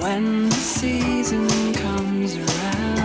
when the season comes around.